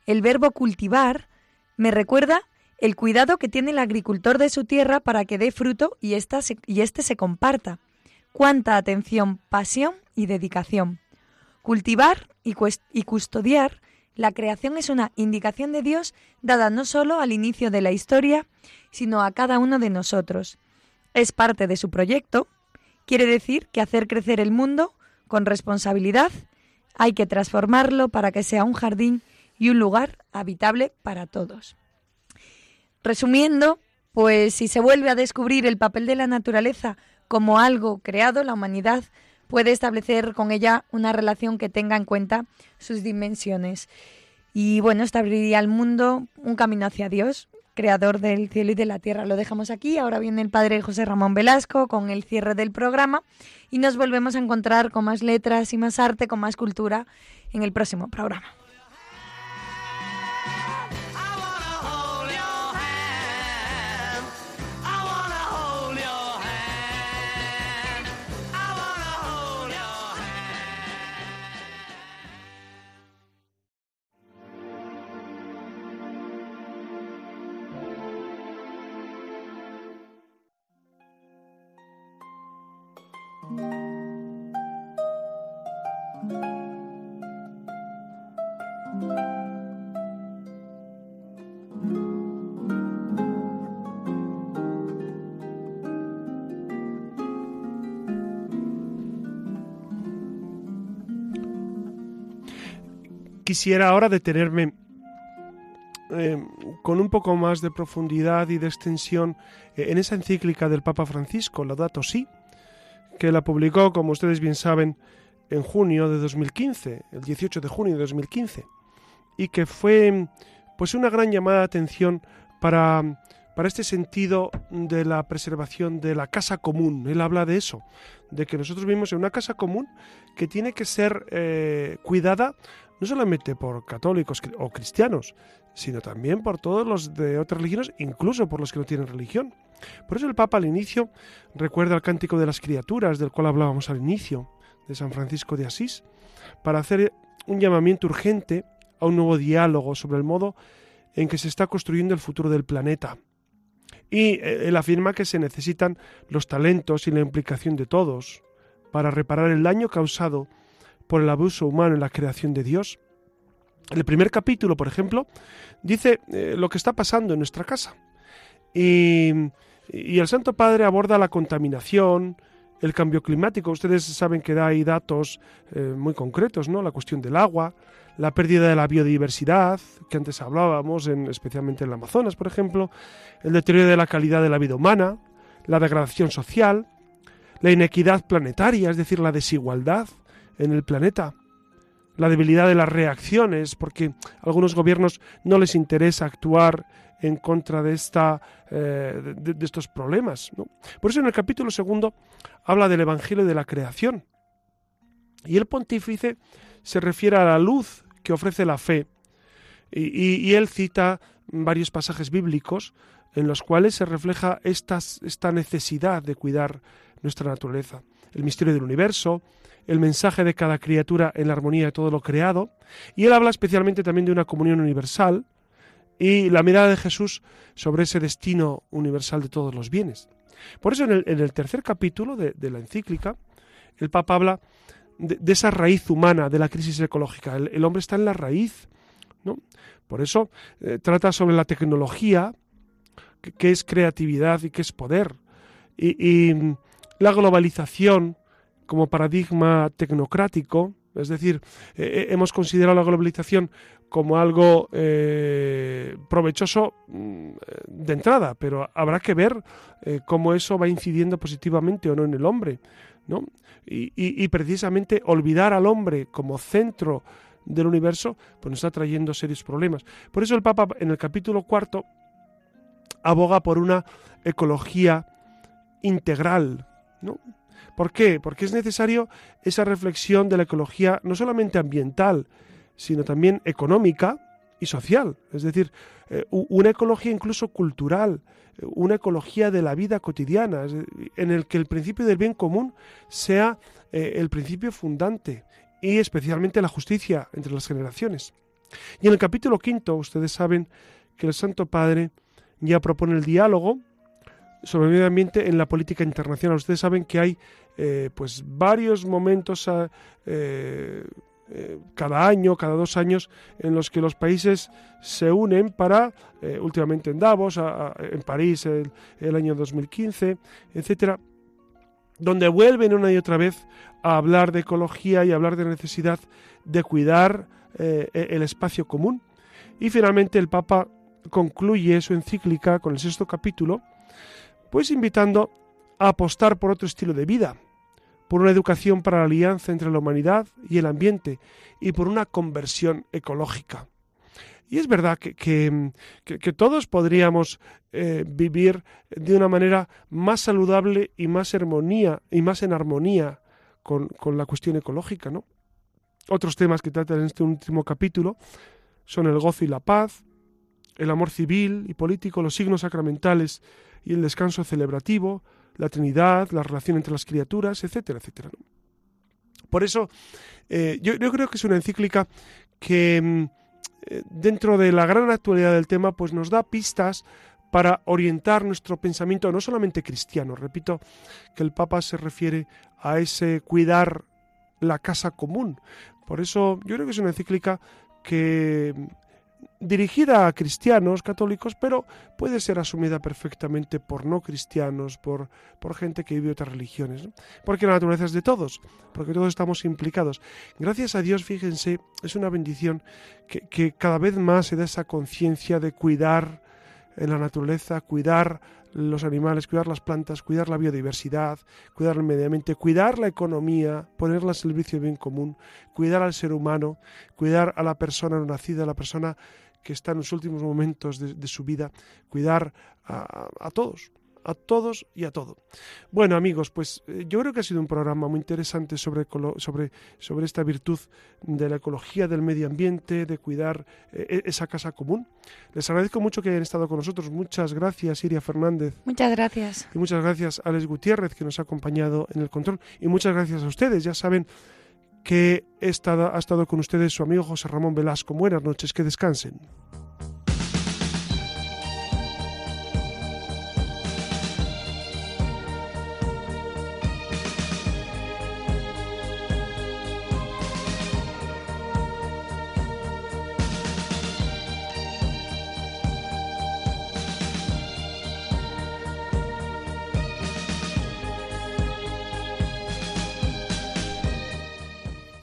El verbo cultivar me recuerda el cuidado que tiene el agricultor de su tierra para que dé fruto y, éste se, este se comparta. Cuánta atención, pasión y dedicación. Cultivar y custodiar la creación es una indicación de Dios dada no solo al inicio de la historia, sino a cada uno de nosotros. Es parte de su proyecto. Quiere decir que hacer crecer el mundo con responsabilidad hay que transformarlo para que sea un jardín y un lugar habitable para todos. Resumiendo, pues si se vuelve a descubrir el papel de la naturaleza como algo creado, la humanidad puede establecer con ella una relación que tenga en cuenta sus dimensiones. Y bueno, establiría al mundo un camino hacia Dios, creador del cielo y de la tierra. Lo dejamos aquí. Ahora viene el padre José Ramón Velasco con el cierre del programa y nos volvemos a encontrar con más letras y más arte, con más cultura en el próximo programa. Quisiera ahora detenerme eh, con un poco más de profundidad y de extensión eh, en esa encíclica del Papa Francisco, Laudato Si, que la publicó, como ustedes bien saben, en junio de 2015, el 18 de junio de 2015, y que fue pues una gran llamada de atención para, para este sentido de la preservación de la casa común. Él habla de eso, de que nosotros vivimos en una casa común que tiene que ser eh, cuidada no solamente por católicos o cristianos, sino también por todos los de otras religiones, incluso por los que no tienen religión. Por eso el Papa al inicio recuerda el cántico de las criaturas, del cual hablábamos al inicio, de San Francisco de Asís, para hacer un llamamiento urgente a un nuevo diálogo sobre el modo en que se está construyendo el futuro del planeta. Y eh, él afirma que se necesitan los talentos y la implicación de todos para reparar el daño causado por el abuso humano en la creación de Dios. El primer capítulo, por ejemplo, dice eh, lo que está pasando en nuestra casa. Y, el Santo Padre aborda la contaminación, el cambio climático. Ustedes saben que da ahí datos eh, muy concretos, ¿no? La cuestión del agua, la pérdida de la biodiversidad, que antes hablábamos, en, especialmente en el Amazonas, por ejemplo, el deterioro de la calidad de la vida humana, la degradación social, la inequidad planetaria, es decir, la desigualdad, en el planeta. La debilidad de las reacciones, porque a algunos gobiernos no les interesa actuar en contra de, esta, eh, de, estos problemas. Por eso en el capítulo segundo habla del Evangelio de la creación. Y el pontífice se refiere a la luz que ofrece la fe. Y, él cita varios pasajes bíblicos en los cuales se refleja esta necesidad de cuidar nuestra naturaleza. El misterio del universo, el mensaje de cada criatura en la armonía de todo lo creado, y él habla especialmente también de una comunión universal y la mirada de Jesús sobre ese destino universal de todos los bienes. Por eso en el, tercer capítulo de, la encíclica, el Papa habla de, esa raíz humana de la crisis ecológica. El, hombre está en la raíz. ¿no? Por eso eh, trata sobre la tecnología, que, es creatividad y que es poder. y la globalización como paradigma tecnocrático Es decir, eh, eh, hemos considerado la globalización como algo provechoso mm, de entrada, pero habrá que ver cómo eso va incidiendo positivamente o no en el hombre. ¿no? Y, precisamente olvidar al hombre como centro del universo, pues nos está trayendo serios problemas. Por eso el Papa en el capítulo cuarto aboga por una ecología integral, ¿no? ¿Por qué? Porque es necesario esa reflexión de la ecología no solamente ambiental, sino también económica y social. Es decir, eh, una ecología incluso cultural, una ecología de la vida cotidiana, en el que el principio del bien común sea eh, el principio fundante y especialmente la justicia entre las generaciones. Y en el capítulo quinto, ustedes saben que el Santo Padre ya propone el diálogo sobre el medio ambiente en la política internacional. Ustedes saben que hay eh, pues varios momentos eh, eh, cada año, cada dos años, en los que los países se unen para, últimamente en Davos, en París el, el, año 2015, etcétera, donde vuelven una y otra vez a hablar de ecología y hablar de necesidad de cuidar e, el espacio común. Y finalmente el Papa concluye su encíclica con el sexto capítulo, pues invitando a apostar por otro estilo de vida, por una educación para la alianza entre la humanidad y el ambiente y por una conversión ecológica. Y es verdad que, que, todos podríamos eh, vivir de una manera más saludable y más armonía y más en armonía con, con, la cuestión ecológica, ¿no? Otros temas que tratan en este último capítulo son el gozo y la paz, el amor civil y político, los signos sacramentales y el descanso celebrativo, la Trinidad, la relación entre las criaturas, etcétera, etcétera. Por eso, eh, yo, creo que es una encíclica que mm, eh, dentro de la gran actualidad del tema, pues nos da pistas para orientar nuestro pensamiento, no solamente cristiano. Repito que el Papa se refiere a ese cuidar la casa común. Por eso yo creo que es una encíclica que dirigida a cristianos católicos, pero puede ser asumida perfectamente por no cristianos, por, por gente que vive otras religiones. Porque la naturaleza es de todos, porque todos estamos implicados. Gracias a Dios, fíjense, es una bendición que, que cada vez más se da esa conciencia de cuidar en la naturaleza, cuidar los animales, cuidar las plantas, cuidar la biodiversidad, cuidar el medio ambiente, cuidar la economía, ponerla al servicio del bien común, cuidar al ser humano, cuidar a la persona no nacida, a la persona que está en los últimos momentos de, su vida, cuidar a todos a todos y a todo. Bueno, amigos, pues eh, yo creo que ha sido un programa muy interesante sobre, sobre, sobre esta virtud de la ecología, del medio ambiente, de cuidar eh, e-, esa casa común. Les agradezco mucho que hayan estado con nosotros. Muchas gracias, Iria Fernández. Muchas gracias. Y muchas gracias, Alex Gutiérrez, que nos ha acompañado en el control. Y muchas gracias a ustedes. Ya saben que he estado, ha estado con ustedes su amigo José Ramón Velasco. Buenas noches, que descansen.